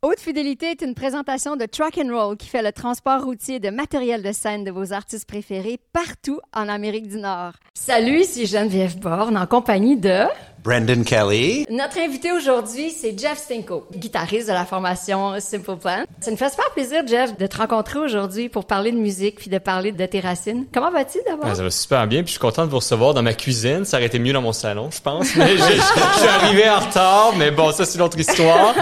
Haute Fidélité est une présentation de Truck and Roll qui fait le transport routier de matériel de scène de vos artistes préférés partout en Amérique du Nord. Salut, ici Geneviève Borne en compagnie de... Brendan Kelly. Notre invité aujourd'hui, c'est Jeff Stinko, guitariste de la formation Simple Plan. Ça nous fait super plaisir, Jeff, de te rencontrer aujourd'hui pour parler de musique puis de parler de tes racines. Comment vas-tu d'abord? Ben, ça va super bien, puis je suis content de vous recevoir dans ma cuisine. Ça aurait été mieux dans mon salon, je pense. Mais je, je- je suis arrivé en retard, mais bon, ça c'est une autre histoire.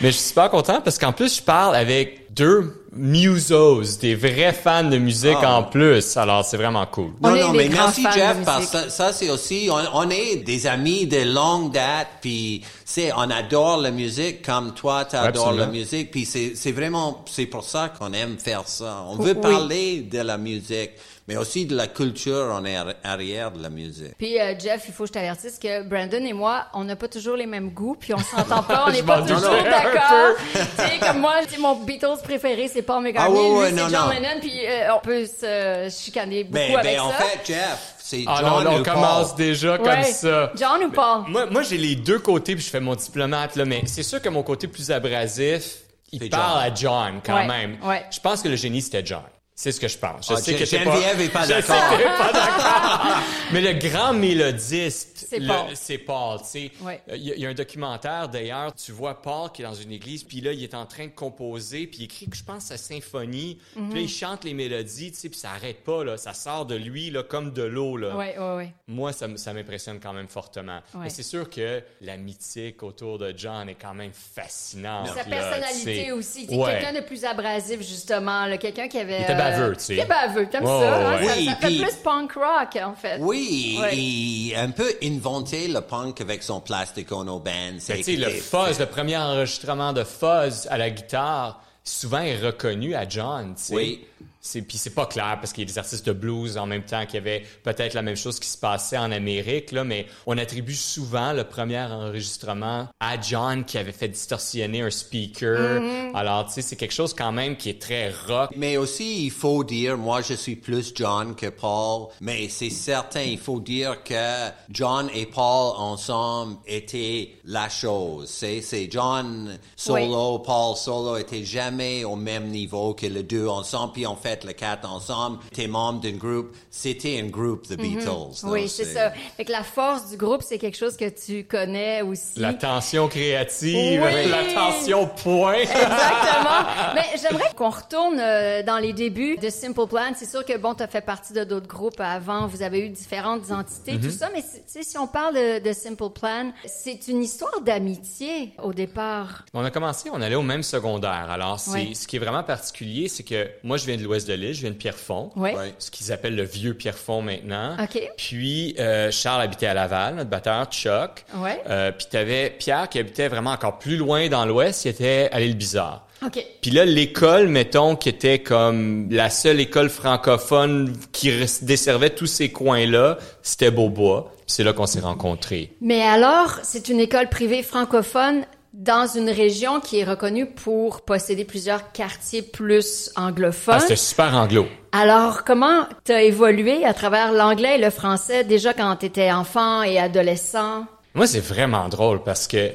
Mais je suis super content parce qu'en plus, je parle avec deux musos, des vrais fans de musique Ah. en plus. Alors, c'est vraiment cool. On Non, non, mais merci Jeff, parce que ça, c'est aussi, on, on est des amis de longue date, puis c'est, on adore la musique comme toi, tu adores la musique, puis c'est, c'est vraiment, c'est pour ça qu'on aime faire ça. On veut Oui. parler de la musique, mais aussi de la culture en arri- arrière de la musique. Puis euh, Jeff, il faut que je t'avertisse que Brandon et moi, on n'a pas toujours les mêmes goûts, puis on s'entend pas, on Je n'est pas toujours d'accord. tu sais, comme moi, mon Beatles préféré, c'est Paul McCartney, Ah ouais, lui, c'est non, John non. Lennon, puis euh, on peut se chicaner beaucoup Ben, avec ben, en ça. fait, Jeff, c'est Ah John non, là, on ou Paul. commence déjà comme Ouais. ça. John ou Paul? Moi, moi j'ai les deux côtés, puis je fais mon diplomate, là, mais c'est sûr que mon côté plus abrasif, il parle John. à John quand Ouais, même. ouais. Je pense que le génie, c'était John. C'est ce que je pense. Je Ah, sais que Geneviève est pas je sais d'accord. pas d'accord. Mais le grand mélodiste, C'est Paul. Ouais. Euh, Il y, a- il y a un documentaire d'ailleurs, tu vois Paul qui est dans une église, puis là il est en train de composer, puis il écrit, je pense, sa symphonie, puis Mhm. là il chante les mélodies, tu sais, puis ça arrête pas là, ça sort de lui là comme de l'eau là. Ouais, ouais, ouais. Moi, ça, m'impressionne quand même fortement. Ouais. Mais c'est sûr que la mythique autour de John est quand même fascinante. Sa là, personnalité sais. aussi. Ouais. Quelqu'un de plus abrasif, justement. là, Quelqu'un qui avait... Baveux, tu sais. Était baveux, Ouais, ça? ouais, hein? ouais. Ça, Oui, ça fait plus punk rock, en fait. Oui, Ouais. a un peu inventé le punk avec son Plastic Ono Band. Ben, C'est tu sais, le fuzz, le premier enregistrement de fuzz à la guitare, souvent est reconnu à John. tu sais. Oui. C'est, puis c'est pas clair parce qu'il y a des artistes de blues en même temps qui avaient peut-être la même chose qui se passait en Amérique, là, mais on attribue souvent le premier enregistrement à John qui avait fait distorsionner un speaker. Mm-hmm. Alors, tu sais, c'est quelque chose quand même qui est très rock. Mais aussi, il faut dire, moi, je suis plus John que Paul, mais c'est certain, il faut dire que John et Paul ensemble étaient la chose. C'est, c'est John solo, Paul solo étaient jamais au même niveau que les deux ensemble, puis en fait, les quatre ensemble, t'es membre d'un groupe, c'était un groupe, The Beatles. Mm-hmm. Oui, c'est ça. Fait que la force du groupe, c'est quelque chose que tu connais aussi. La tension créative, Oui. la tension point. Exactement. Mais j'aimerais qu'on retourne euh, dans les débuts de Simple Plan. C'est sûr que bon, tu as fait partie de d'autres groupes avant. Vous avez eu différentes entités, tout ça. Mais c'est- tu sais, si on parle de, de Simple Plan, c'est une histoire d'amitié au départ. On a commencé, on allait au même secondaire. Alors, c'est Ouais. ce qui est vraiment particulier, c'est que moi, je viens de l'ouest de l'île, je viens de Pierrefonds. Ouais. Ouais. Ce qu'ils appellent le vieux Pierrefonds maintenant. OK. Puis, euh, Charles habitait à Laval, notre batteur, Chuck. Ouais. Euh, puis t'avais Pierre qui habitait vraiment encore plus loin dans l'ouest, il était à l'île Bizarre. OK. Puis là, l'école, mettons, qui était comme la seule école francophone qui desservait tous ces coins-là, c'était Beaubois. Puis c'est là qu'on s'est rencontrés. Mais alors, c'est une école privée francophone dans une région qui est reconnue pour posséder plusieurs quartiers plus anglophones. Ah, c'était super anglo. Alors, comment t'as évolué à travers l'anglais et le français déjà quand t'étais enfant et adolescent? Moi, c'est vraiment drôle parce que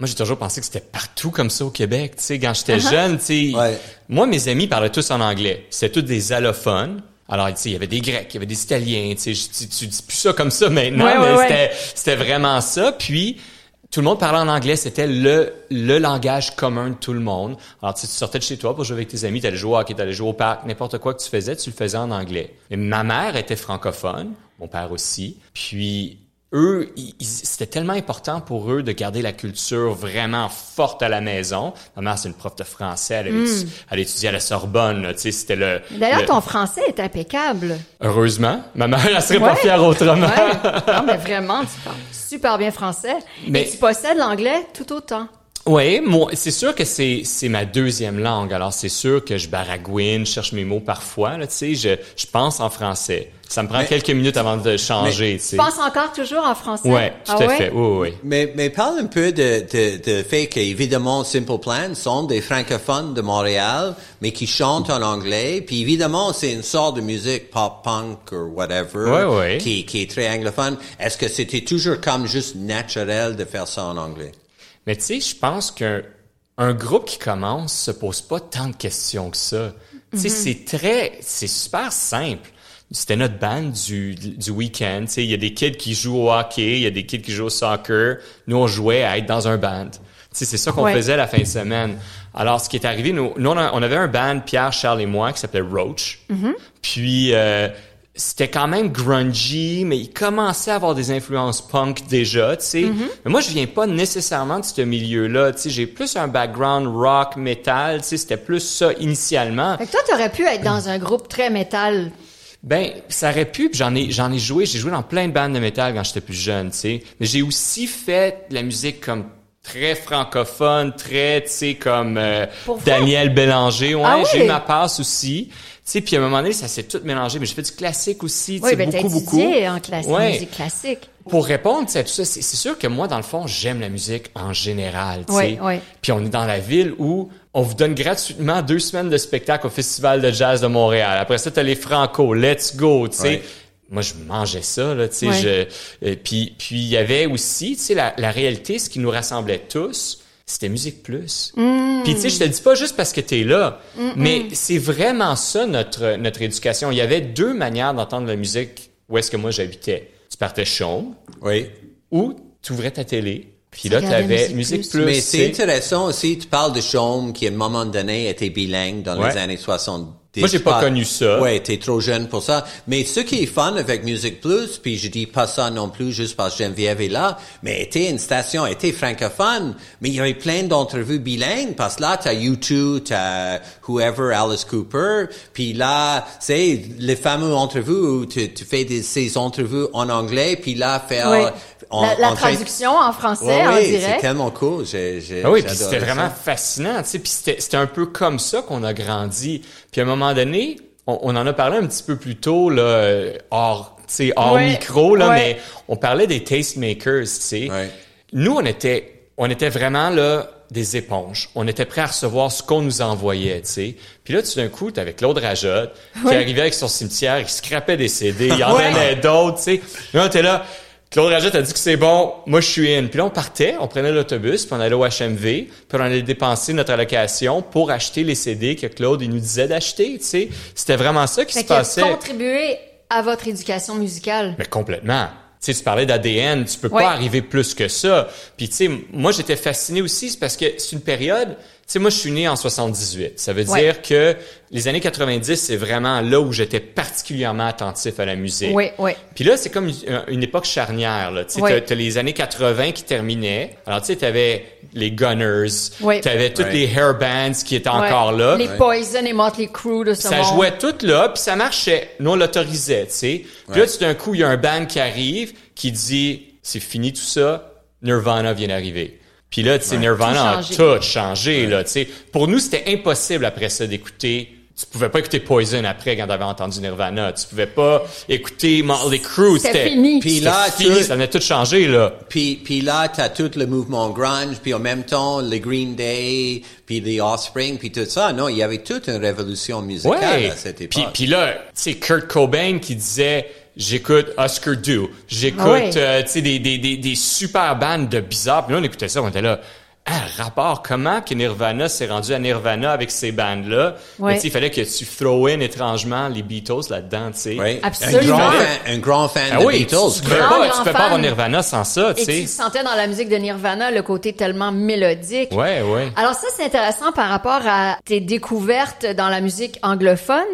moi, j'ai toujours pensé que c'était partout comme ça au Québec. Tu sais, quand j'étais jeune, tu sais, Ouais. moi, mes amis parlaient tous en anglais. C'était tous des allophones. Alors, tu sais, il y avait des Grecs, il y avait des Italiens. Tu sais, je- tu, tu dis plus ça comme ça maintenant, Ouais, ouais, mais ouais. c'était vraiment ça. Puis tout le monde parlait en anglais. C'était le le langage commun de tout le monde. Alors, tu sortais de chez toi pour jouer avec tes amis, t'allais jouer au hockey, t'allais jouer au parc, n'importe quoi que tu faisais, tu le faisais en anglais. Ma mère était francophone, mon père aussi. Puis eux, c'était tellement important pour eux de garder la culture vraiment forte à la maison. Ma mère, c'est une prof de français, elle, étu- elle étudiait à la Sorbonne, tu sais, c'était le... D'ailleurs, le- ton français est impeccable. Heureusement, ma mère, elle serait pas fière autrement. Ouais. Non, mais vraiment, tu parles super bien français. Mais- Et tu possèdes l'anglais tout autant. Oui, moi, c'est sûr que c'est c'est ma deuxième langue. Alors c'est sûr que je baragouine, je cherche mes mots parfois. Là, tu sais, je je pense en français. Ça me prend Mais- quelques minutes avant de changer. tu penses encore toujours en français? Ouais, tout Ah à ouais? fait. Oui, oui, oui. Mais, mais parle un peu de, de, de fait qu'évidemment, Simple Plan sont des francophones de Montréal, mais qui chantent en anglais. Puis évidemment, c'est une sorte de musique pop-punk ou whatever, Ouais, ouais. Qui, qui est très anglophone. Est-ce que c'était toujours comme juste naturel de faire ça en anglais? Mais tu sais, je pense qu'un un groupe qui commence se pose pas tant de questions que ça. Tu sais, c'est très, c'est super simple. C'était notre band du, du week-end. Tu sais, il y a des kids qui jouent au hockey, il y a des kids qui jouent au soccer. Nous, on jouait à être dans un band. Tu sais, c'est ça qu'on Ouais. faisait la fin de semaine. Alors, ce qui est arrivé, nous, nous, on, a- on avait un band, Pierre, Charles et moi, qui s'appelait Roach. Puis, euh, c'était quand même grungy, mais il commençait à avoir des influences punk déjà, tu sais. Mais moi, je viens pas nécessairement de ce milieu-là, tu sais. J'ai plus un background rock, metal, tu sais. C'était plus ça initialement. Fait que toi, t'aurais pu être dans un groupe très métal. Ben, ça aurait pu, j'en ai, j'en ai joué, j'ai joué dans plein de bandes de métal quand j'étais plus jeune, tu sais. Mais j'ai aussi fait de la musique comme très francophone, très, tu sais, comme euh? Daniel Bélanger. Ouais, Ah oui? j'ai eu ma passe aussi. Tu sais, puis à un moment donné, ça s'est tout mélangé. Mais j'ai fait du classique aussi, tu Oui, sais, ben t'as beaucoup, beaucoup. en classique, Ouais. musique classique. Pour répondre tu sais, à tout ça, c'est sûr que moi, dans le fond, j'aime la musique en général. tu Oui, sais. oui. Puis on est dans la ville où on vous donne gratuitement deux semaines de spectacle au Festival de jazz de Montréal. Après ça, t'as les Franco, Let's Go, tu sais. Moi, je mangeais ça, là, tu sais. Ouais. je- euh, Puis puis il y avait aussi, tu sais, la, la réalité, ce qui nous rassemblait tous, c'était Musique Plus. Mm. Puis tu sais, je te le dis pas juste parce que t'es là, mais c'est vraiment ça notre notre éducation. Il y avait deux manières d'entendre la musique où est-ce que moi j'habitais. Tu partais chaume Oui. ou tu ouvrais ta télé, puis Tu là tu avais Musique Plus. Plus. Mais tu c'est intéressant aussi, tu parles de Chaume qui, à un moment donné, était bilingue dans Ouais. les années 70. Moi, j'ai pas connu ça. Ouais, t'es trop jeune pour ça. Mais ce qui est fun avec Music Plus, puis je dis pas ça non plus juste parce que Geneviève est là, mais était une station, était francophone, mais il y avait plein d'entrevues bilingues, parce que là, t'as U2, t'as whoever, Alice Cooper, puis là, c'est les fameux entrevues où tu, tu fais des, ces entrevues en anglais, puis là, faire... Oui. en- la la en train- traduction en français, Ouais, en oui, c'est direct. tellement cool. J'ai, j'ai, Ah oui, puis c'était vraiment fascinant, tu sais, puis c'était c'était un peu comme ça qu'on a grandi. Puis à un moment donné, on, on en a parlé un petit peu plus tôt là, euh, hors, tu sais, hors Ouais, micro là, ouais. mais on parlait des tastemakers, tu sais. Ouais. Nous, on était, on était vraiment là des éponges. On était prêts à recevoir ce qu'on nous envoyait, tu sais. Puis là, tout d'un coup, t'avais Claude Rajotte qui Ouais. arrivait avec son cimetière, il scrapait des CD, il en Ouais. donnait d'autres, tu sais. Là, était là. Claude Rajotte a dit que c'est bon, moi je suis in. Puis là, on partait, on prenait l'autobus, puis on allait au HMV, puis on allait dépenser notre allocation pour acheter les CD que Claude il nous disait d'acheter, tu sais. C'était vraiment ça qui Fait se passait. contribué à votre éducation musicale. Mais complètement. Tu sais, tu parlais d'ADN, tu peux Ouais. pas arriver plus que ça. Puis tu sais, moi j'étais fasciné aussi, c'est parce que c'est une période. Tu sais, moi je suis né en 78. Ça veut Ouais. dire que les années 90, c'est vraiment là où j'étais particulièrement attentif à la musique. Oui, oui. Puis là, c'est comme une, époque charnière. Là. Tu sais, Ouais. t'as, t'as les années 80 qui terminaient. Alors, tu sais, t'avais les Gunners, Ouais. t'avais toutes Ouais. les hair bands qui étaient Ouais. encore là. Les Poison et Motley Crue de ce Ça monde. jouait tout là, puis ça marchait. Nous, on l'autorisait, tu sais. Puis là, tout d'un coup, il y a un band qui arrive, qui dit, c'est fini tout ça, Nirvana vient d'arriver. Puis là, tu sais, Nirvana Tout a tout changé, là, tu sais. Pour nous, c'était impossible après ça d'écouter tu pouvais pas écouter Poison après quand t'avais entendu Nirvana. Tu pouvais pas écouter Motley Crue. C'était fini. Puis là, fini, tu- ça venait tout changer, là. Puis, puis là, t'as tout le mouvement grunge, puis en même temps, les Green Day, puis les Offspring, puis tout ça. Non, il y avait toute une révolution musicale Ouais. à cette Puis, époque. puis là, tu sais, Kurt Cobain qui disait j'écoute Oscar Du, j'écoute Ah ouais. euh, tu sais des, des, des, des super bandes de bizarres. Puis là, on écoutait ça, on était là. Ah, rapport, comment que Nirvana s'est rendu à Nirvana avec ces bandes-là? Ouais. Mais tu sais, il fallait que tu throw in étrangement les Beatles là-dedans, tu sais. Absolument. Un grand fan, un grand fan Ah de oui, Beatles. tu, tu peux Grand, pas, grand tu peux pas avoir Nirvana sans ça, tu Et tu sais. sentais dans la musique de Nirvana le côté tellement mélodique. Ouais, ouais. Alors ça, c'est intéressant par rapport à tes découvertes dans la musique anglophone,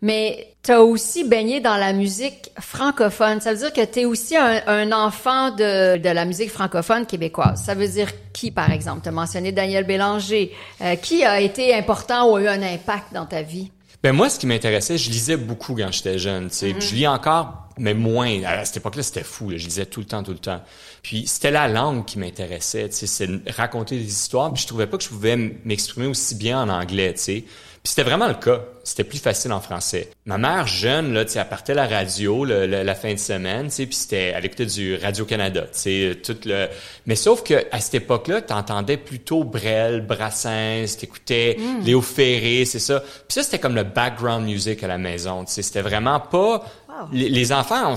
mais t'as aussi baigné dans la musique francophone. Ça veut dire que t'es aussi un, un enfant de, de la musique francophone québécoise. Ça veut dire qui, par exemple? T'as mentionné Daniel Bélanger. Euh, qui a été important ou a eu un impact dans ta vie? Ben moi, ce qui m'intéressait, je lisais beaucoup quand j'étais jeune. Tu sais, Je lis encore, mais moins. À cette époque-là, c'était fou. là. Je lisais tout le temps, tout le temps. Puis c'était la langue qui m'intéressait. Tu sais, c'est raconter des histoires. Puis je trouvais pas que je pouvais m'exprimer aussi bien en anglais. Tu sais. Puis c'était vraiment le cas. C'était plus facile en français. Ma mère jeune, là, tu sais, elle partait la radio le- le- la fin de semaine, tu sais, puis c'était, elle écoutait du Radio Canada, tu sais, tout le. Mais sauf que à cette époque-là, t'entendais plutôt Brel, Brassens, t'écoutais Léo Ferré, c'est ça. Puis ça, c'était comme le background music à la maison, tu sais. C'était vraiment pas. Les, les enfants, on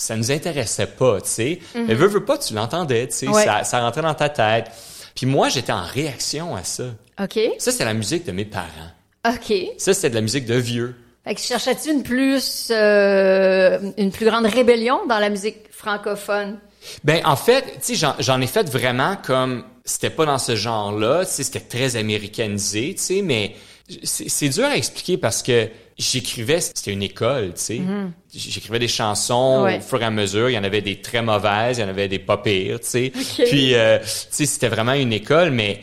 ça nous intéressait pas, tu sais. Mais veux, veux pas, tu l'entendais, tu sais. Ouais. Ça, ça rentrait dans ta tête. Puis moi, j'étais en réaction à ça. OK. Ça, c'est la musique de mes parents. OK. Ça, c'était de la musique de vieux. Fait que cherchais-tu une plus, euh, une plus grande rébellion dans la musique francophone? Ben, en fait, tu sais, j'en, ai fait vraiment comme, c'était pas dans ce genre-là, tu sais, c'était très américanisé, tu sais, mais c'est, dur à expliquer parce que j'écrivais, c'était une école, tu sais. J'écrivais des chansons Ouais. au fur et à mesure. Il y en avait des très mauvaises, il y en avait des pas pires, tu sais. Puis, euh, tu sais, c'était vraiment une école, mais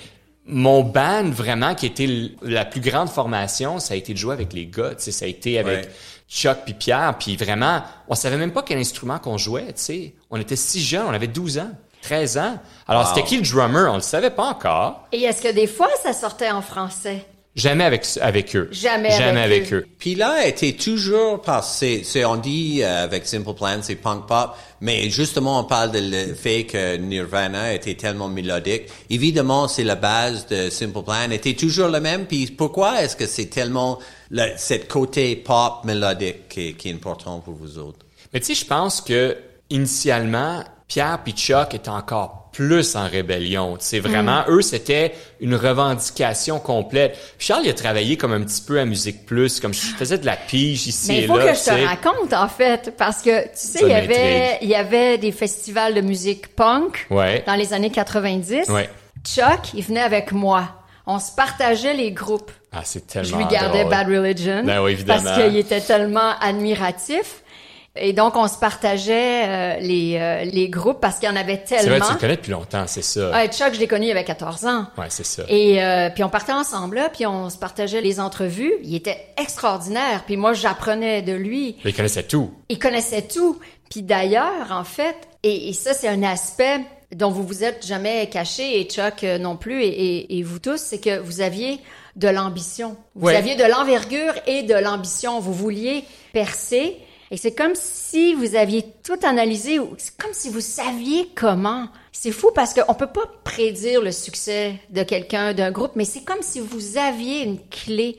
mon band, vraiment, qui était la plus grande formation, ça a été de jouer avec les gars, tu sais. Ça a été avec Ouais. Chuck puis Pierre, puis vraiment, on savait même pas quel instrument qu'on jouait, tu sais. On était si jeunes, on avait 12 ans, 13 ans. Alors, Wow. c'était qui le drummer? On le savait pas encore. Et est-ce que des fois, ça sortait en français? Jamais avec, avec eux. Jamais Jamais avec avec, eux. eux. Puis là, était toujours parce que c'est, c'est- on dit euh, avec Simple Plan, c'est punk pop, mais justement, on parle de le fait que Nirvana était tellement mélodique. Évidemment, c'est la base de Simple Plan, était toujours le même. Puis pourquoi est-ce que c'est tellement le, cette côté pop mélodique qui, est- qui est important pour vous autres? Mais tu sais, je pense que initialement, Pierre Chuck étaient encore plus en rébellion. C'est vraiment Mm. eux, c'était une revendication complète. Puis Charles, il a travaillé comme un petit peu à musique plus, comme je faisais de la pige ici Mais et il faut là. que je sais. te raconte, en fait, parce que, tu sais, il y avait, il y avait des festivals de musique punk Ouais. dans les années 90. Ouais. Chuck, il venait avec moi. On se partageait les groupes. Ah, c'est Je tellement lui gardais drôle. Bad Religion. Ben oui, évidemment. Parce qu'il était tellement admiratif. Et donc, on se partageait euh, les, euh, les groupes parce qu'il y en avait C'est vrai, tellement. tu le connais depuis longtemps, c'est ça. Ouais, Chuck, je l'ai connu, il avait 14 ans. Ouais, c'est ça. Et euh, puis on partait ensemble là, puis on se partageait les entrevues. Il était extraordinaire. Puis moi, j'apprenais de lui. Il connaissait tout. Il connaissait tout. Puis d'ailleurs, en fait, et, et ça, c'est un aspect dont vous vous êtes jamais caché, et Chuck euh, non plus, et, et- et vous tous, c'est que vous aviez de l'ambition. Vous Ouais. aviez de l'envergure et de l'ambition. Vous vouliez percer. Et c'est comme si vous aviez tout analysé, ou c'est comme si vous saviez comment. C'est fou parce qu'on peut pas prédire le succès de quelqu'un, d'un groupe, mais c'est comme si vous aviez une clé.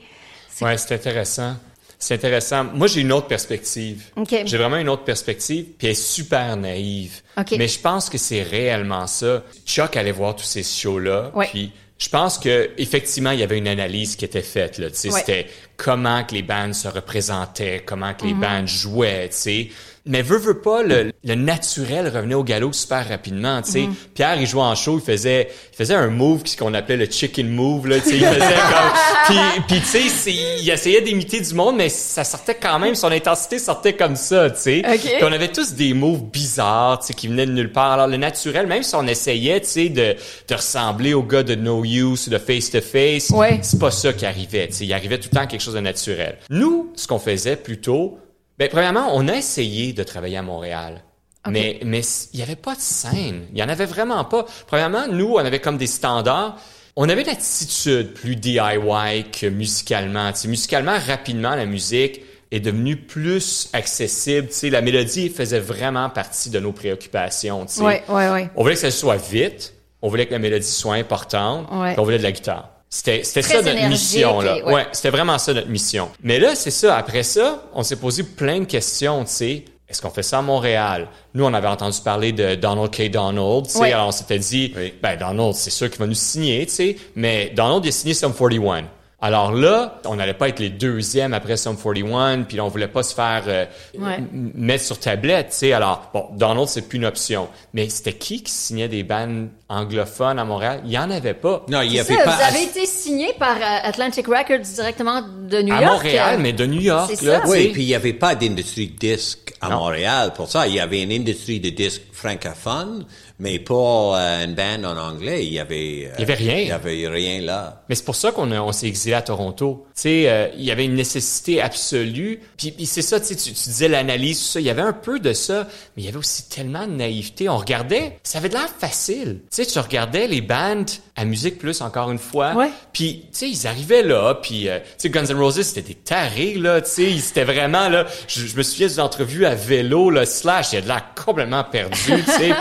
Ouais, c'est intéressant. C'est intéressant. Moi, j'ai une autre perspective. OK. J'ai vraiment une autre perspective, puis elle est super naïve. OK. Mais je pense que c'est réellement ça. Chuck allait voir tous ces shows-là, Ouais. puis je pense que effectivement, il y avait une analyse qui était faite là. Ouais. c'était comment que les bandes se représentaient, comment que les Mhm. bandes jouaient. Tu sais. Mais veut veut pas le, le naturel revenait au galop super rapidement. Tu sais, Mhm. Pierre, il jouait en show, il faisait, il faisait un move ce qu'on appelait le chicken move là. Tu sais, il faisait comme, puis, puis tu sais, il essayait d'imiter du monde, mais ça sortait quand même, son intensité sortait comme ça. Tu sais, OK. Puis on avait tous des moves bizarres, tu sais, qui venaient de nulle part. Alors le naturel, même si on essayait, tu sais, de, de ressembler au gars de No Use ou de Face to Face, Ouais. c'est pas ça qui arrivait. Tu sais, il arrivait tout le temps quelque chose de naturel. Nous, ce qu'on faisait plutôt, ben premièrement, on a essayé de travailler à Montréal. Mais mais il y avait pas de scène, il y en avait vraiment pas. Premièrement, nous, on avait comme des standards. On avait une attitude plus DIY que musicalement. Tu sais, musicalement, rapidement, la musique est devenue plus accessible. Tu sais, la mélodie faisait vraiment partie de nos préoccupations. Tu sais. Ouais, ouais, ouais. On voulait que ça soit vite, on voulait que la mélodie soit importante, on voulait de la guitare. C'était c'était ça notre énergique mission là. ouais. ouais, c'était vraiment ça notre mission. Mais là, c'est ça, après ça, on s'est posé plein de questions, tu sais. Est-ce qu'on fait ça à Montréal? Nous, on avait entendu parler de Donald K. Donald, tu sais. Ouais. Alors, on s'était dit, Oui. ben, Donald, c'est sûr qu'il va nous signer, tu sais. Mais Donald, il a signé Sum 41. Alors là, on n'allait pas être les deuxièmes après Sum 41, puis on voulait pas se faire euh, Ouais. mettre sur tablette, tu sais. Alors, bon, Donald, c'est plus une option. Mais c'était qui qui signait des bandes anglophones à Montréal? Il y en avait pas. Non, il y avait ça, pas. vous avez été signé par euh, Atlantic Records directement de New à York. Montréal, euh, mais de New York, c'est là, ça. Oui, puis il n'y avait pas d'industrie de disques à Non. Montréal pour ça. Il y avait une industrie de disques francophones, mais pas euh, une band en anglais. Il y avait. euh, Il y avait rien. Il y avait rien là. Mais c'est pour ça qu'on a- on s'est exilé à Toronto. Tu sais, euh, il y avait une nécessité absolue. Puis, puis c'est ça, tu, sais, tu tu disais l'analyse, tout ça. Il y avait un peu de ça, mais il y avait aussi tellement de naïveté. On regardait, ça avait de l'air facile. Tu sais, tu regardais les bandes à Musique Plus, encore une fois. Ouais. Puis, tu sais, ils arrivaient là, puis, euh, tu sais, Guns N' Roses, c'était des tarés, là, tu sais, c'était vraiment, là, je, je me souviens d'une entrevue à vélo, là, Slash, il a de l'air complètement perdu, tu sais,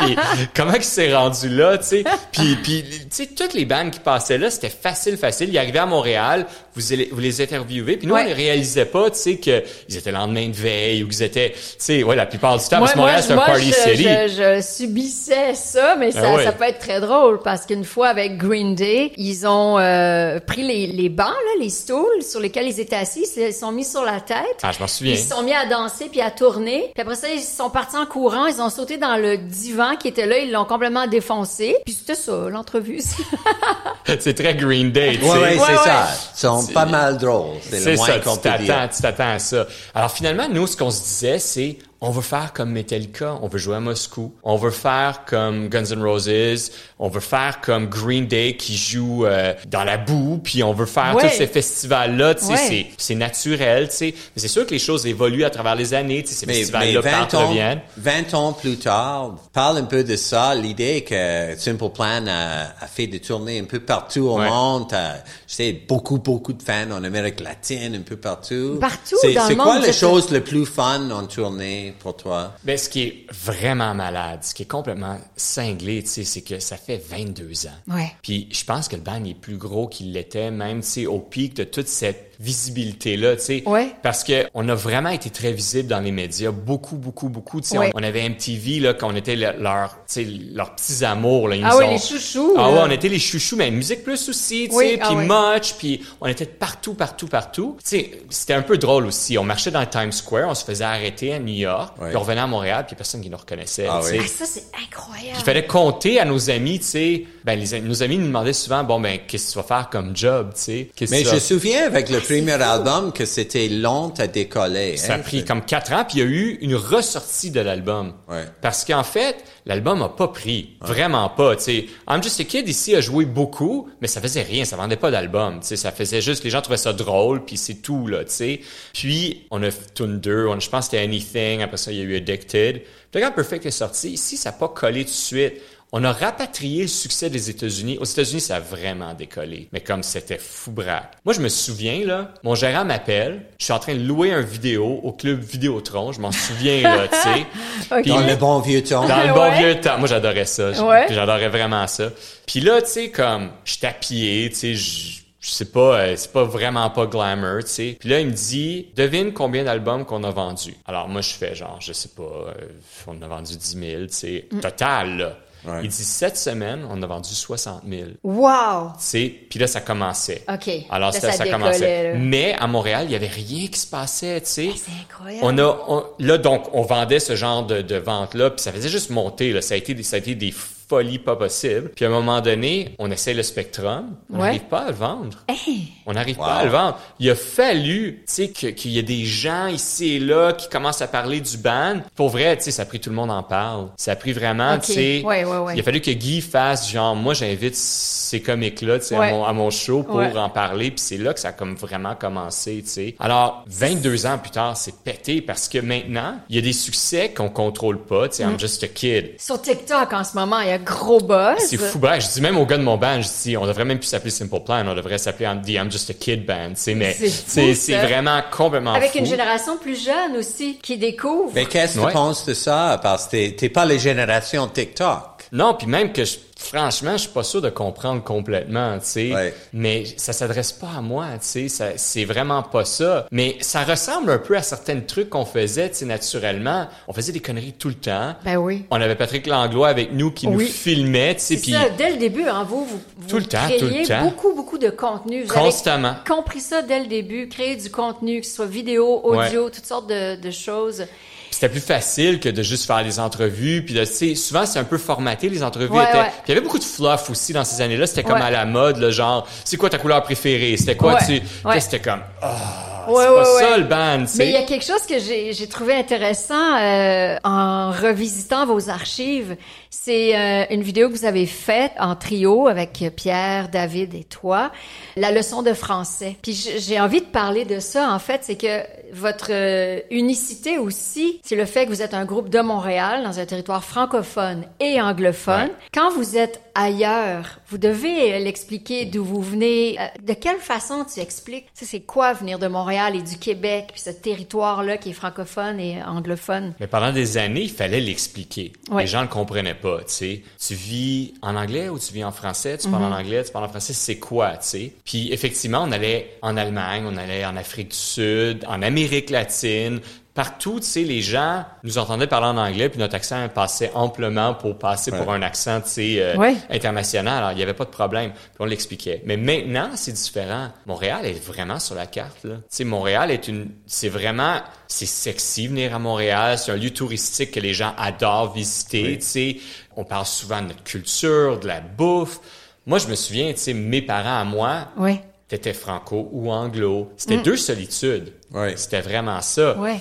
comment il s'est rendu là, tu sais, puis, puis, tu sais, toutes les bandes qui passaient là, c'était facile, facile, ils arrivaient à Montréal, vous, allez- vous les interviewez, puis nous, Ouais. on ne réalisait pas, tu sais, qu'ils étaient le lendemain de veille, ou qu'ils étaient, tu sais, ouais, la plupart du temps, parce que Moi, Montréal, c'est un moi, party je, city. je, je subissais ça, mais ça, Ah ouais. ça peut être très drôle parce qu'une fois avec Green Day, ils ont euh, pris les, les bancs, là, les stools sur lesquels ils étaient assis, ils se sont mis sur la tête. Ah, je m'en souviens. Ils se sont mis à danser puis à tourner. Puis après ça, ils sont partis en courant. Ils ont sauté dans le divan qui était là. Ils l'ont complètement défoncé. Puis c'était ça, l'entrevue. c'est très Green Day, tu sais. Ouais, c'est ouais. ça. Ils sont pas mal drôles. C'est ça, tu t'attends à ça. Alors finalement, nous, ce qu'on se disait, c'est on veut faire comme Metallica, on veut jouer à Moscou, on veut faire comme Guns N' Roses, on veut faire comme Green Day qui joue euh, dans la boue, puis on veut faire Ouais. tous ces festivals-là, tu sais, Ouais. c'est, c'est naturel, tu sais. Mais c'est sûr que les choses évoluent à travers les années, tu sais, ces festivals-là 20 partent, ans, reviennent. 20 ans plus tard, parle un peu de ça, l'idée que Simple Plan a, a fait des tournées un peu partout au Ouais. monde. T'as, Je sais, beaucoup, beaucoup de fans en Amérique latine, un peu partout. Partout C'est, dans le c'est quoi monde, les choses les plus fun en tournée? Pour toi? Ben, ce qui est vraiment malade, ce qui est complètement cinglé, tu sais, c'est que ça fait 22 ans. Ouais. Puis je pense que le band est plus gros qu'il l'était, même, tu sais, au pic de toute cette visibilité-là, tu sais. Ouais. Parce que on a vraiment été très visible dans les médias, beaucoup, beaucoup, beaucoup. Tu sais, Ouais. on, on avait MTV, là, quand on était le- leur, tu sais, leurs petits amours, là. Ils Ah ont- les chouchous, Ah ouais, on était les chouchous, mais musique plus aussi, tu sais, ah puis ouais. Much, puis on était partout, partout, partout. Tu sais, c'était un peu drôle aussi. On marchait dans le Times Square, on se faisait arrêter à New York, Ouais. puis on revenait à Montréal, puis personne qui nous reconnaissait. Ah tu sais. Ah, ça, c'est incroyable. Il fallait compter à nos amis, tu sais. Ben, les, nos amis nous demandaient souvent, bon, ben, qu'est-ce que tu vas faire comme job, tu sais? Qu'est-ce Mais je me souviens avec le Ah, premier fou. album que c'était long à décoller. Ça a hein. pris comme quatre ans, puis il y a eu une ressortie de l'album. Ouais. Parce qu'en fait, l'album a pas pris. Vraiment pas, tu sais. I'm Just a Kid ici a joué beaucoup, mais ça faisait rien, ça vendait pas d'album, tu sais. Ça faisait juste, les gens trouvaient ça drôle, puis c'est tout, là, tu sais. Puis, on a Tune 2, on, je pense que c'était Anything, après ça, il y a eu Addicted. Puis quand Perfect est sorti, ici, ça n'a pas collé tout de suite. On a rapatrié le succès des États-Unis. Aux États-Unis, ça a vraiment décollé. Mais comme c'était fou braque. Moi, je me souviens, là, mon gérant m'appelle. Je suis en train de louer un vidéo au club Vidéotron. Je m'en souviens, là, tu sais. Dans le bon vieux temps. dans le bon Ouais. vieux temps. Moi, j'adorais ça. Ouais. J'adorais vraiment ça. Puis là, tu sais, comme, je tapillais, tu sais, je sais pas, euh, c'est pas vraiment pas glamour, tu sais. Puis là, il me dit, devine combien d'albums qu'on a vendus. Alors moi, je fais genre, je sais pas, euh, on a vendu 10 000, tu sais, total, là. Ouais. Il dit, cette semaine, on a vendu 60 000. Tu Wow! sais, puis là, ça commençait. OK. Alors, Là, ça, ça commençait. là. Mais à Montréal, il y avait rien qui se passait, tu sais. C'est incroyable. On a, on- là, donc, on vendait ce genre de, de vente-là, puis ça faisait juste monter, là. Ça a été, des- ça a été des folies pas possibles. Puis à un moment donné, on essaie le Spectrum. On Ouais. n'arrive pas à le vendre. Hey! On n'arrive Wow. pas à le vendre. Il a fallu, tu sais, qu'il y ait des gens ici et là qui commencent à parler du band. Pour vrai, tu sais, ça a pris tout le monde en parle. Ça a pris vraiment, tu sais. Ouais, ouais, ouais. Il a fallu que Guy fasse genre, moi, j'invite ces comiques-là, tu sais, Ouais. à, mon, à mon show pour Ouais. en parler. Puis c'est là que ça a comme vraiment commencé, tu sais. Alors, 22 ans plus tard, c'est pété parce que maintenant, il y a des succès qu'on contrôle pas, tu sais, Mm. I'm just a kid. Sur TikTok, en ce moment, il y a gros buzz. C'est fou, bref. Je dis même au gars de mon band, je dis, on devrait même plus s'appeler Simple Plan, on devrait s'appeler The I'm Just a Kid Band, tu sais, mais C'est vraiment complètement Avec fou. une génération plus jeune aussi, qui découvre. Mais qu'est-ce que Ouais. tu penses de ça? Parce que t'es, t'es pas les générations TikTok. Non, puis même que je- franchement, je suis pas sûr de comprendre complètement, tu sais. Ouais. Mais ça s'adresse pas à moi, tu sais. Ça- C'est vraiment pas ça. Mais ça ressemble un peu à certains trucs qu'on faisait, tu sais, naturellement. On faisait des conneries tout le temps. Ben oui. On avait Patrick Langlois avec nous qui nous filmait, tu sais, C'est puis ça, dès le début, hein, vous, vous, vous Tout le temps, créiez tout le temps. beaucoup, beaucoup de contenu. Vous Constamment. avez compris ça dès le début, créer du contenu, que ce soit vidéo, audio, toutes sortes de, de choses. C'était plus facile que de juste faire des entrevues puis tu sais souvent c'est un peu formaté les entrevues Ouais, étaient ouais. puis il y avait beaucoup de fluff aussi dans ces années-là c'était comme Ouais. à la mode le genre c'est quoi ta couleur préférée? C'était quoi Ouais, tu c'était comme Ouais, c'est ouais, pas ouais. ça le band Mais il y a quelque chose que j'ai j'ai trouvé intéressant euh, en revisitant vos archives. C'est euh, une vidéo que vous avez faite en trio avec Pierre, David et toi, la leçon de français. Puis j'ai envie de parler de ça, en fait, c'est que votre euh, unicité aussi, c'est le fait que vous êtes un groupe de Montréal dans un territoire francophone et anglophone. Ouais. Quand vous êtes ailleurs, vous devez euh, l'expliquer d'où vous venez. Euh, de quelle façon tu expliques? Tu sais, C'est quoi venir de Montréal et du Québec, puis ce territoire-là qui est francophone et anglophone? mais pendant des années il fallait l'expliquer Ouais. les gens le comprenaient pas tu sais. Tu vis en anglais ou tu vis en français? Tu parles Mhm. en anglais tu parles en français c'est quoi tu sais? Puis effectivement on allait en Allemagne on allait en Afrique du Sud en Amérique latine partout, tu sais, les gens nous entendaient parler en anglais, puis notre accent passait amplement pour passer pour un accent, tu sais, euh, Ouais. international. Alors, il n'y avait pas de problème. Puis on l'expliquait. Mais maintenant, c'est différent. Montréal est vraiment sur la carte, là. Tu sais, Montréal est une, c'est vraiment, c'est sexy venir à Montréal. C'est un lieu touristique que les gens adorent visiter, tu sais. On parle souvent de notre culture, de la bouffe. Moi, je me souviens, tu sais, mes parents à moi, Oui. t'étais franco ou anglo. C'était deux solitudes. Ouais. C'était vraiment ça. Ouais.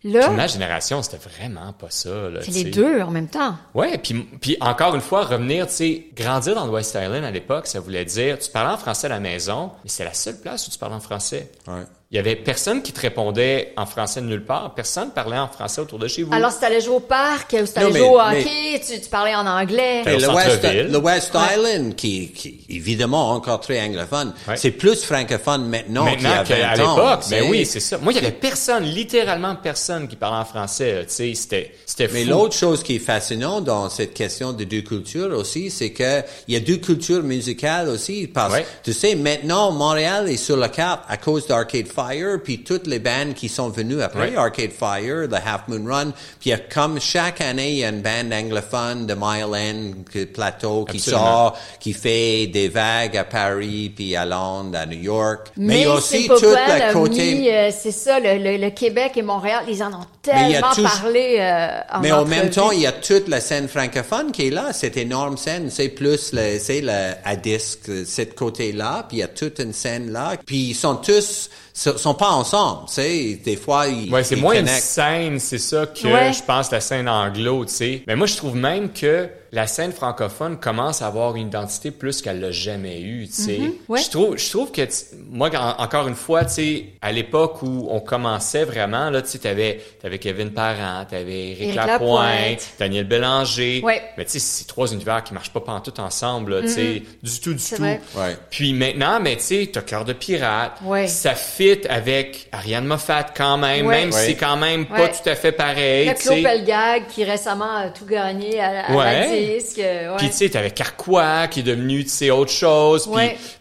Puis Là, ma génération, c'était vraiment pas ça. Là, c'est les deux en même temps. Ouais, puis, puis encore une fois, revenir, tu sais, grandir dans le West Island à l'époque, ça voulait dire, tu parlais en français à la maison, mais c'est la seule place où tu parles en français. Ouais. Il y avait personne qui te répondait en français de nulle part. Personne parlait en français autour de chez vous. Alors, si t'allais jouer au parc ou si t'allais jouer au mais- hockey, tu, tu parlais en anglais. Le West, le West Island, qui, qui évidemment encore très anglophone, Ouais. c'est plus francophone maintenant, Maintenant qu'il y a qu'à 20 ans. l'époque, tu mais oui, c'est ça. Moi, il y avait personne, littéralement personne qui parlait en français. Tu sais, c'était, c'était fou. Mais l'autre chose qui est fascinante dans cette question de deux cultures aussi, c'est que il y a deux cultures musicales aussi. Parce Ouais. tu sais, maintenant, Montréal est sur la carte à cause d'Arcade Fire, puis toutes les bandes qui sont venues après Ouais. Arcade Fire, The Half Moon Run, puis il y a comme chaque année, il y a une bande anglophone de Mile End, que- Plateau, qui Absolument. sort, qui fait des vagues à Paris, puis à Londres, à New York. Mais, il y a aussi la a côté... euh, c'est ça, le, le- le Québec et Montréal, ils en ont Mais tellement parlé euh, en Mais en même temps, il y a toute la scène francophone qui est là, cette énorme scène. C'est plus le, c'est le à disque, cette côté-là, puis il y a toute une scène là. Puis ils sont tous, sont sont pas ensemble, tu sais. Des fois, ils, Ouais, c'est ils moins une scène, c'est ça que Ouais. je pense la scène anglo, tu sais. Mais moi, je trouve même que la scène francophone commence à avoir une identité plus qu'elle l'a jamais eue, tu sais. ouais. Je trouve, je trouve que tu- moi, en- encore une fois, tu sais, à l'époque où on commençait vraiment, là, tu sais, t'avais, t'avais Kevin Parent, t'avais Éric Éric Lapointe, Lapointe. Daniel Bélanger. Ouais. Mais tu sais, c'est trois univers qui marchent pas pantoute ensemble, là, tu sais, du tout, du C'est tout. Ouais. Puis maintenant, mais tu sais, t'as Cœur de pirate. Ouais. Ça fit avec Ariane Moffat quand même, Ouais. même si c'est quand même pas tout à fait pareil. Il y a tu Claude. Pelgag qui récemment a tout gagné à, à la Ouais. Puis tu sais, t'avais Carquois qui est devenu tu sais autre chose.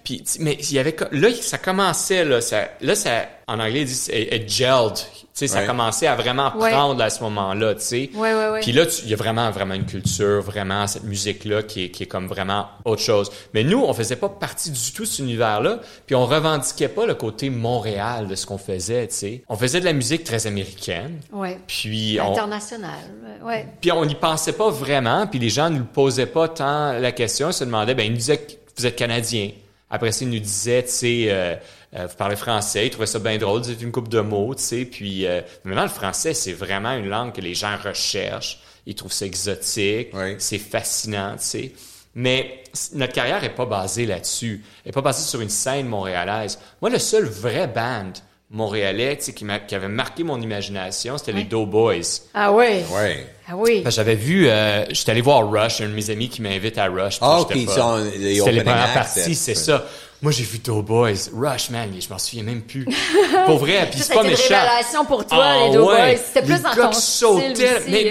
Puis, puis mais il y avait là ça commençait là, ça, là ça en anglais ils disent it, it gelled. Tu sais, ça commençait à vraiment Ouais. prendre à ce moment-là, tu sais. Ouais, ouais, ouais. Puis là, tu- il y a vraiment, vraiment une culture, vraiment cette musique-là qui est, qui est comme vraiment autre chose. Mais nous, on faisait pas partie du tout de cet univers-là, puis on revendiquait pas le côté Montréal de ce qu'on faisait, tu sais. On faisait de la musique très américaine, Ouais. puis on, International. Ouais. puis on n'y pensait pas vraiment, puis les gens ne nous posaient pas tant la question, ils se demandaient, ben ils nous disaient que vous êtes Canadien. Après ça, ils nous disaient, tu sais, euh, euh, vous parlez français, ils trouvaient ça bien drôle, c'est une coupe de mots, tu sais, puis euh, maintenant le français, c'est vraiment une langue que les gens recherchent, ils trouvent ça exotique, Oui. c'est fascinant, tu sais. Mais notre carrière est pas basée là-dessus, elle est pas basée sur une scène montréalaise. Moi, le seul vrai band montréalais, tu sais, qui, m'a- qui avait marqué mon imagination, c'était les Doughboys. Ah ouais. Ouais. Ah oui. Parce que J'avais vu, euh, j'étais allé voir Rush, un de mes amis qui m'invite à Rush. Ah, pas- sont les C'était les premières parties, c'est ça. Moi, j'ai vu Doughboys. Rush, man, je m'en souviens même plus. Pour vrai, puis c'est pas c'était une méchant. révélation pour toi, Ah, les ouais. C'était plus Les dans ton sautaient, aussi. Mais,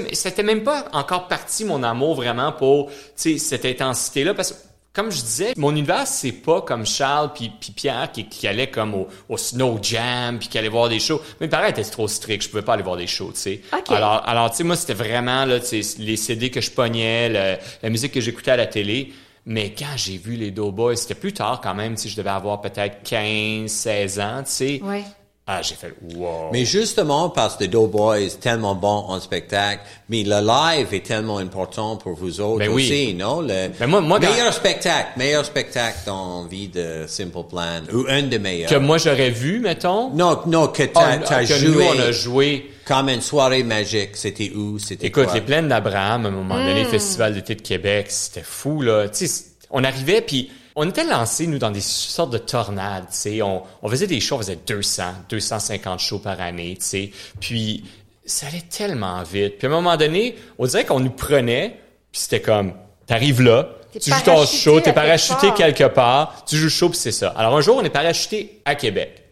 mais c'était même pas encore parti mon amour vraiment pour, tu sais, cette intensité-là, parce que comme je disais, mon univers, c'est pas comme Charles puis, puis Pierre qui, qui allaient comme au, au Snow Jam puis qui allaient voir des shows. Mais pareil, était trop strict, je pouvais pas aller voir des shows, tu sais. Alors, alors tu sais, moi, c'était vraiment, là, les CD que je pognais, le- la musique que j'écoutais à la télé. Mais quand j'ai vu les Doughboys, c'était plus tard quand même, sais, je devais avoir peut-être 15, 16 ans, tu sais. Ouais. Ah, j'ai fait, wow. Mais justement, parce que Doughboy est tellement bon en spectacle, mais le live est tellement important pour vous autres Ben oui. aussi, non? Le Ben moi- moi, quand- meilleur spectacle, meilleur spectacle dans la vie de Simple Plan, ou un des meilleurs. que moi j'aurais vu, mettons. Non, non, que Ah, t'as t'as que joué nous, on a joué. Comme une soirée magique. C'était où? C'était Écoute, quoi? les plaines d'Abraham, à un moment donné, Festival d'été de Québec, c'était fou, là. Tu sais, on arrivait, puis on était lancés, nous, dans des sortes de tornades, tu sais. On, on faisait des shows, on faisait 200, 250 shows par année, tu sais. Puis, ça allait tellement vite. Puis, à un moment donné, on dirait qu'on nous prenait, puis c'était comme, t'arrives là, tu joues ton show, t'es parachuté part. quelque part, tu joues show, puis c'est ça. Alors, un jour, on est parachuté à Québec.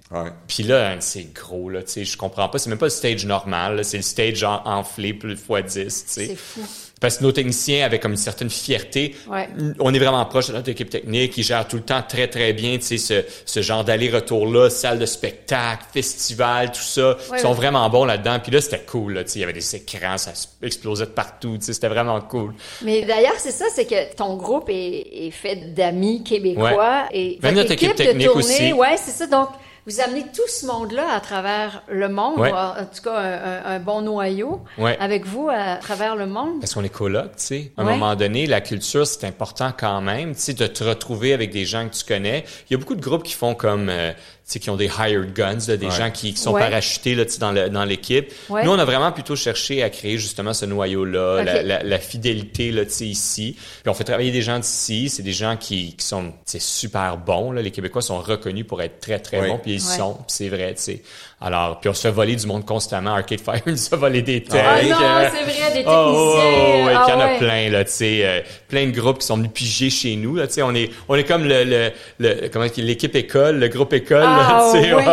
Puis là, hein, c'est gros, là, tu sais, je comprends pas. C'est même pas le stage normal, là, c'est le stage en- enflé plus fois 10, tu sais. C'est fou. parce que nos techniciens avaient comme une certaine fierté. Ouais. On est vraiment proche de notre équipe technique. Ils gèrent tout le temps très, très bien, tu sais, ce, ce genre d'aller-retour-là, salle de spectacle, festival, tout ça. Ouais, Ils sont ouais. vraiment bons là-dedans. Puis là, c'était cool, là, tu sais. Il y avait des écrans, ça explosait de partout, tu sais. C'était vraiment cool. Mais d'ailleurs, c'est ça, c'est que ton groupe est, est fait d'amis québécois et Même votre notre équipe de technique tournée, aussi. ouais, c'est ça. Donc, vous amenez tout ce monde-là à travers le monde, Ouais. en tout cas un, bon noyau Ouais. avec vous à travers le monde. Parce qu'on est coloc, tu sais. À un Ouais. moment donné, la culture, c'est important quand même, tu sais, de te retrouver avec des gens que tu connais. Il y a beaucoup de groupes qui font comme, euh, qui ont des hired guns, là, des Ouais. gens qui, qui sont Ouais. parachutés, là, tu sais, dans le- dans l'équipe. Ouais. Nous, on a vraiment plutôt cherché à créer justement ce noyau-là, la, la- la fidélité, là, tu sais, ici. Puis on fait travailler des gens d'ici. C'est des gens qui, qui sont, tu sais, super bons, là. Les Québécois sont reconnus pour être très, très bons, puis ils Ouais. sont, puis c'est vrai, tu sais. Alors, puis on se fait voler du monde constamment. Arcade Fire nous a volé des techs. Ah non, euh, c'est vrai, des techniciens. Oh, oh, oh, ouais, ah qu'il y en a ouais. plein là, tu sais, euh, plein de groupes qui sont venus piger chez nous là, tu sais, on est on est comme le, le, le comment dire, l'équipe école, le groupe école, Ah, là, tu sais, oui. oh,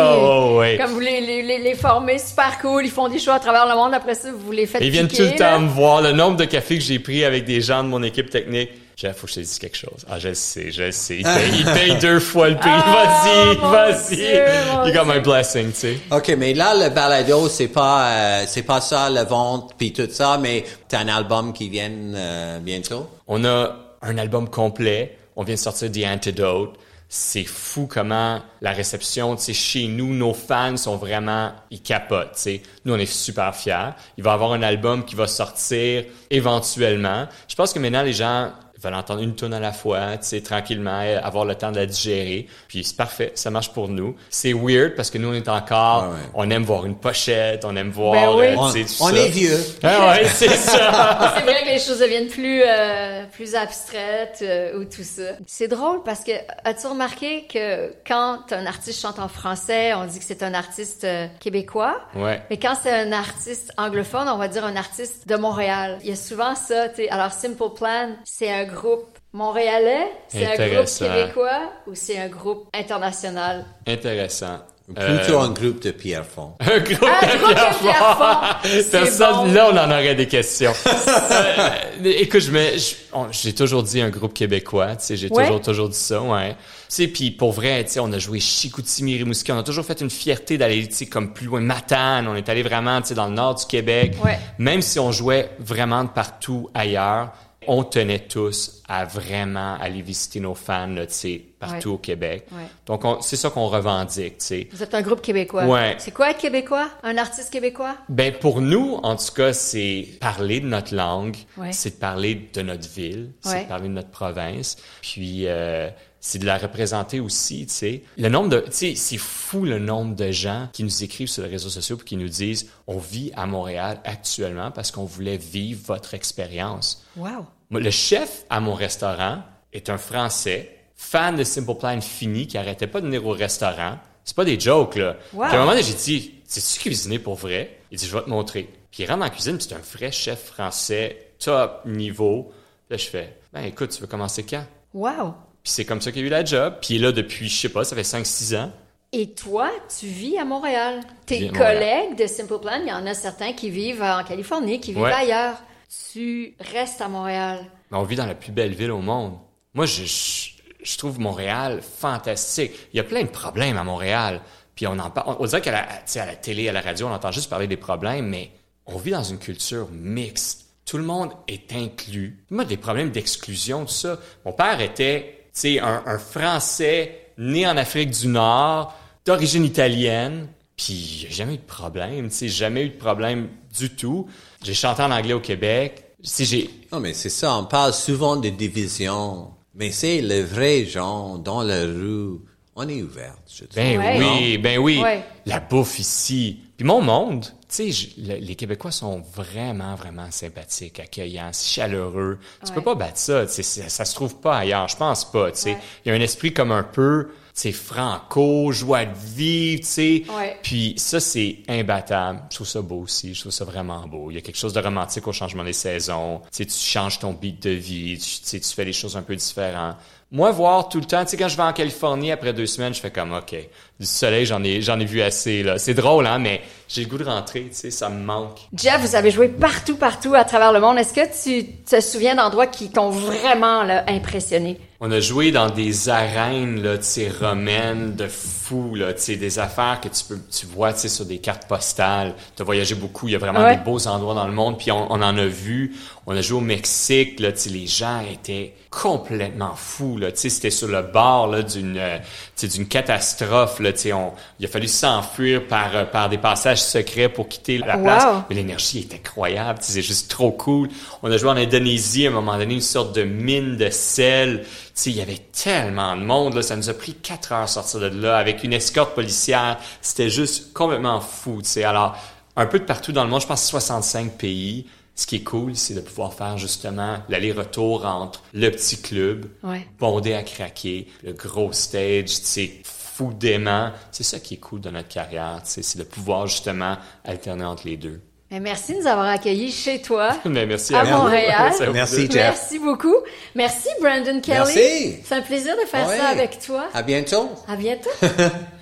oh, ouais. Comme vous les, les, les, formez, super cool, ils font des choix à travers le monde, après ça, vous les faites Ils viennent tout le temps me voir, le nombre de cafés que j'ai pris avec des gens de mon équipe technique. Jeff, faut que je te dise quelque chose. Ah, je le sais, je le sais. Il paye, il paye deux fois le prix. Ah, vas-y, vas-y. You got my blessing, tu sais. OK, mais là, le balado, c'est pas, euh, c'est pas ça, le vente puis tout ça, mais t'as un album qui vient euh, bientôt? On a un album complet. On vient de sortir The Antidote. C'est fou comment la réception, tu sais, chez nous, nos fans sont vraiment, ils capotent, tu sais. Nous, on est super fiers. Il va y avoir un album qui va sortir éventuellement. Je pense que maintenant, les gens veulent entendre une tonne à la fois, tu sais, tranquillement, avoir le temps de la digérer. Puis c'est parfait, ça marche pour nous. C'est weird parce que nous, on est encore, Ah ouais. on aime voir une pochette, on aime voir, Ben oui. euh, On, tu sais, tout on ça. est vieux. Ah ouais, c'est ça. c'est vrai que les choses deviennent plus euh, plus abstraites euh, ou tout ça. C'est drôle parce que as-tu remarqué que quand un artiste chante en français, on dit que c'est un artiste euh, québécois, Ouais. mais quand c'est un artiste anglophone, on va dire un artiste de Montréal. Il y a souvent ça, tu sais. Alors Simple Plan, c'est un groupe montréalais, c'est un groupe québécois ou c'est un groupe international? Intéressant. Plutôt Euh, un groupe de Pierrefonds. un groupe Un de groupe de Pierrefonds. Personne, bon. là, on en aurait des questions. Euh, écoute, j'ai toujours dit un groupe québécois, tu sais, j'ai Ouais. toujours, toujours dit ça, ouais. Tu sais, puis pour vrai, tu sais, on a joué Chicoutimi, Rimouski, on a toujours fait une fierté d'aller, tu sais, comme plus loin, Matane, on est allé vraiment, tu sais, dans le nord du Québec. Ouais. Même si on jouait vraiment de partout ailleurs, on tenait tous à vraiment aller visiter nos fans, là, tu sais, partout Ouais. au Québec. Ouais. Donc, on- c'est ça qu'on revendique, tu sais. Vous êtes un groupe québécois. Ouais. C'est quoi être québécois? Un artiste québécois? Ben pour nous, en tout cas, c'est parler de notre langue, c'est de parler de notre ville, c'est de parler de notre province, puis euh, c'est de la représenter aussi, tu sais. Le nombre de, tu sais, c'est fou le nombre de gens qui nous écrivent sur les réseaux sociaux puis qui nous disent, on vit à Montréal actuellement parce qu'on voulait vivre votre expérience. Wow. Le chef à mon restaurant est un Français, fan de Simple Plan fini, qui arrêtait pas de venir au restaurant. C'est pas des jokes, là. Wow. Puis à un moment donné, j'ai dit, c'est-tu cuisiner pour vrai? Il dit, je vais te montrer. Puis il rentre dans la cuisine, c'est un vrai chef français, top niveau. Là, je fais, ben écoute, tu veux commencer quand? Wow. Puis c'est comme ça qu'il a eu la job. Puis il est là depuis, je sais pas, ça fait 5-6 ans. Et toi, tu vis à Montréal. Tes Montréal. collègues de Simple Plan, il y en a certains qui vivent en Californie, qui vivent Ouais. ailleurs. Tu restes à Montréal. On vit dans la plus belle ville au monde. Moi, je, je, je trouve Montréal fantastique. Il y a plein de problèmes à Montréal. Puis on en parle. On, on dirait qu'à la, à la télé, à la radio, on entend juste parler des problèmes, mais on vit dans une culture mixte. Tout le monde est inclus. Moi, des problèmes d'exclusion, tout ça. Mon père était, sais, un, Français né en Afrique du Nord, d'origine italienne. Puis a jamais eu de problème, tu sais, jamais eu de problème du tout. J'ai chanté en anglais au Québec. Sais, j'ai, Non, mais c'est ça, on parle souvent de division, mais c'est les vrais gens dans la rue. On est ouvert, je. Ben Ouais. oui, ben oui. Ouais. La bouffe ici. Puis mon monde, tu sais, le- les Québécois sont vraiment, vraiment sympathiques, accueillants, chaleureux. Tu Ouais. peux pas battre ça, tu sais, ça, ça se trouve pas ailleurs, je pense pas, tu sais. Ouais. Il y a un esprit comme un peu, tu sais, franco, joie de vivre, tu sais. Ouais. Puis ça, c'est imbattable. Je trouve ça beau aussi, je trouve ça vraiment beau. Il y a quelque chose de romantique au changement des saisons. Tu sais, tu changes ton beat de vie, tu, tu sais, tu fais les choses un peu différentes. Moi, voir tout le temps, tu sais, quand je vais en Californie après deux semaines, je fais comme, OK, du soleil, j'en ai, j'en ai vu assez, là. C'est drôle, hein, mais j'ai le goût de rentrer, tu sais, ça me manque. Jeff, vous avez joué partout, partout à travers le monde. Est-ce que tu te souviens d'endroits qui t'ont vraiment là, impressionné? On a joué dans des arènes là, tu sais, romaines de fou, là, tu sais, des affaires que tu peux, tu vois, tu sais, sur des cartes postales. Tu as voyagé beaucoup, il y a vraiment Ouais. des beaux endroits dans le monde, puis on, on en a vu. On a joué au Mexique, là, tu sais, les gens étaient complètement fous, là, tu sais, c'était sur le bord là d'une, euh, tu sais, d'une catastrophe, là, on, il a fallu s'enfuir par euh, par des passages secrets pour quitter la Wow. place. Mais l'énergie est incroyable, c'est juste trop cool. On a joué en Indonésie à un moment donné, une sorte de mine de sel. Il y avait tellement de monde, là, ça nous a pris quatre heures à sortir de là avec une escorte policière. C'était juste complètement fou. Alors, un peu de partout dans le monde, je pense 65 pays. Ce qui est cool, c'est de pouvoir faire justement l'aller-retour entre le petit club, Ouais. bondé à craquer, le gros stage, C'est ça qui est cool dans notre carrière, c'est de pouvoir justement alterner entre les deux. Ben, merci de nous avoir accueillis chez toi. Mais merci À. Montréal. Vous Merci. Jeff. Merci beaucoup. Merci, Brandon Kelly. Merci. C'est un plaisir de faire Ouais. ça avec toi. À bientôt. À bientôt.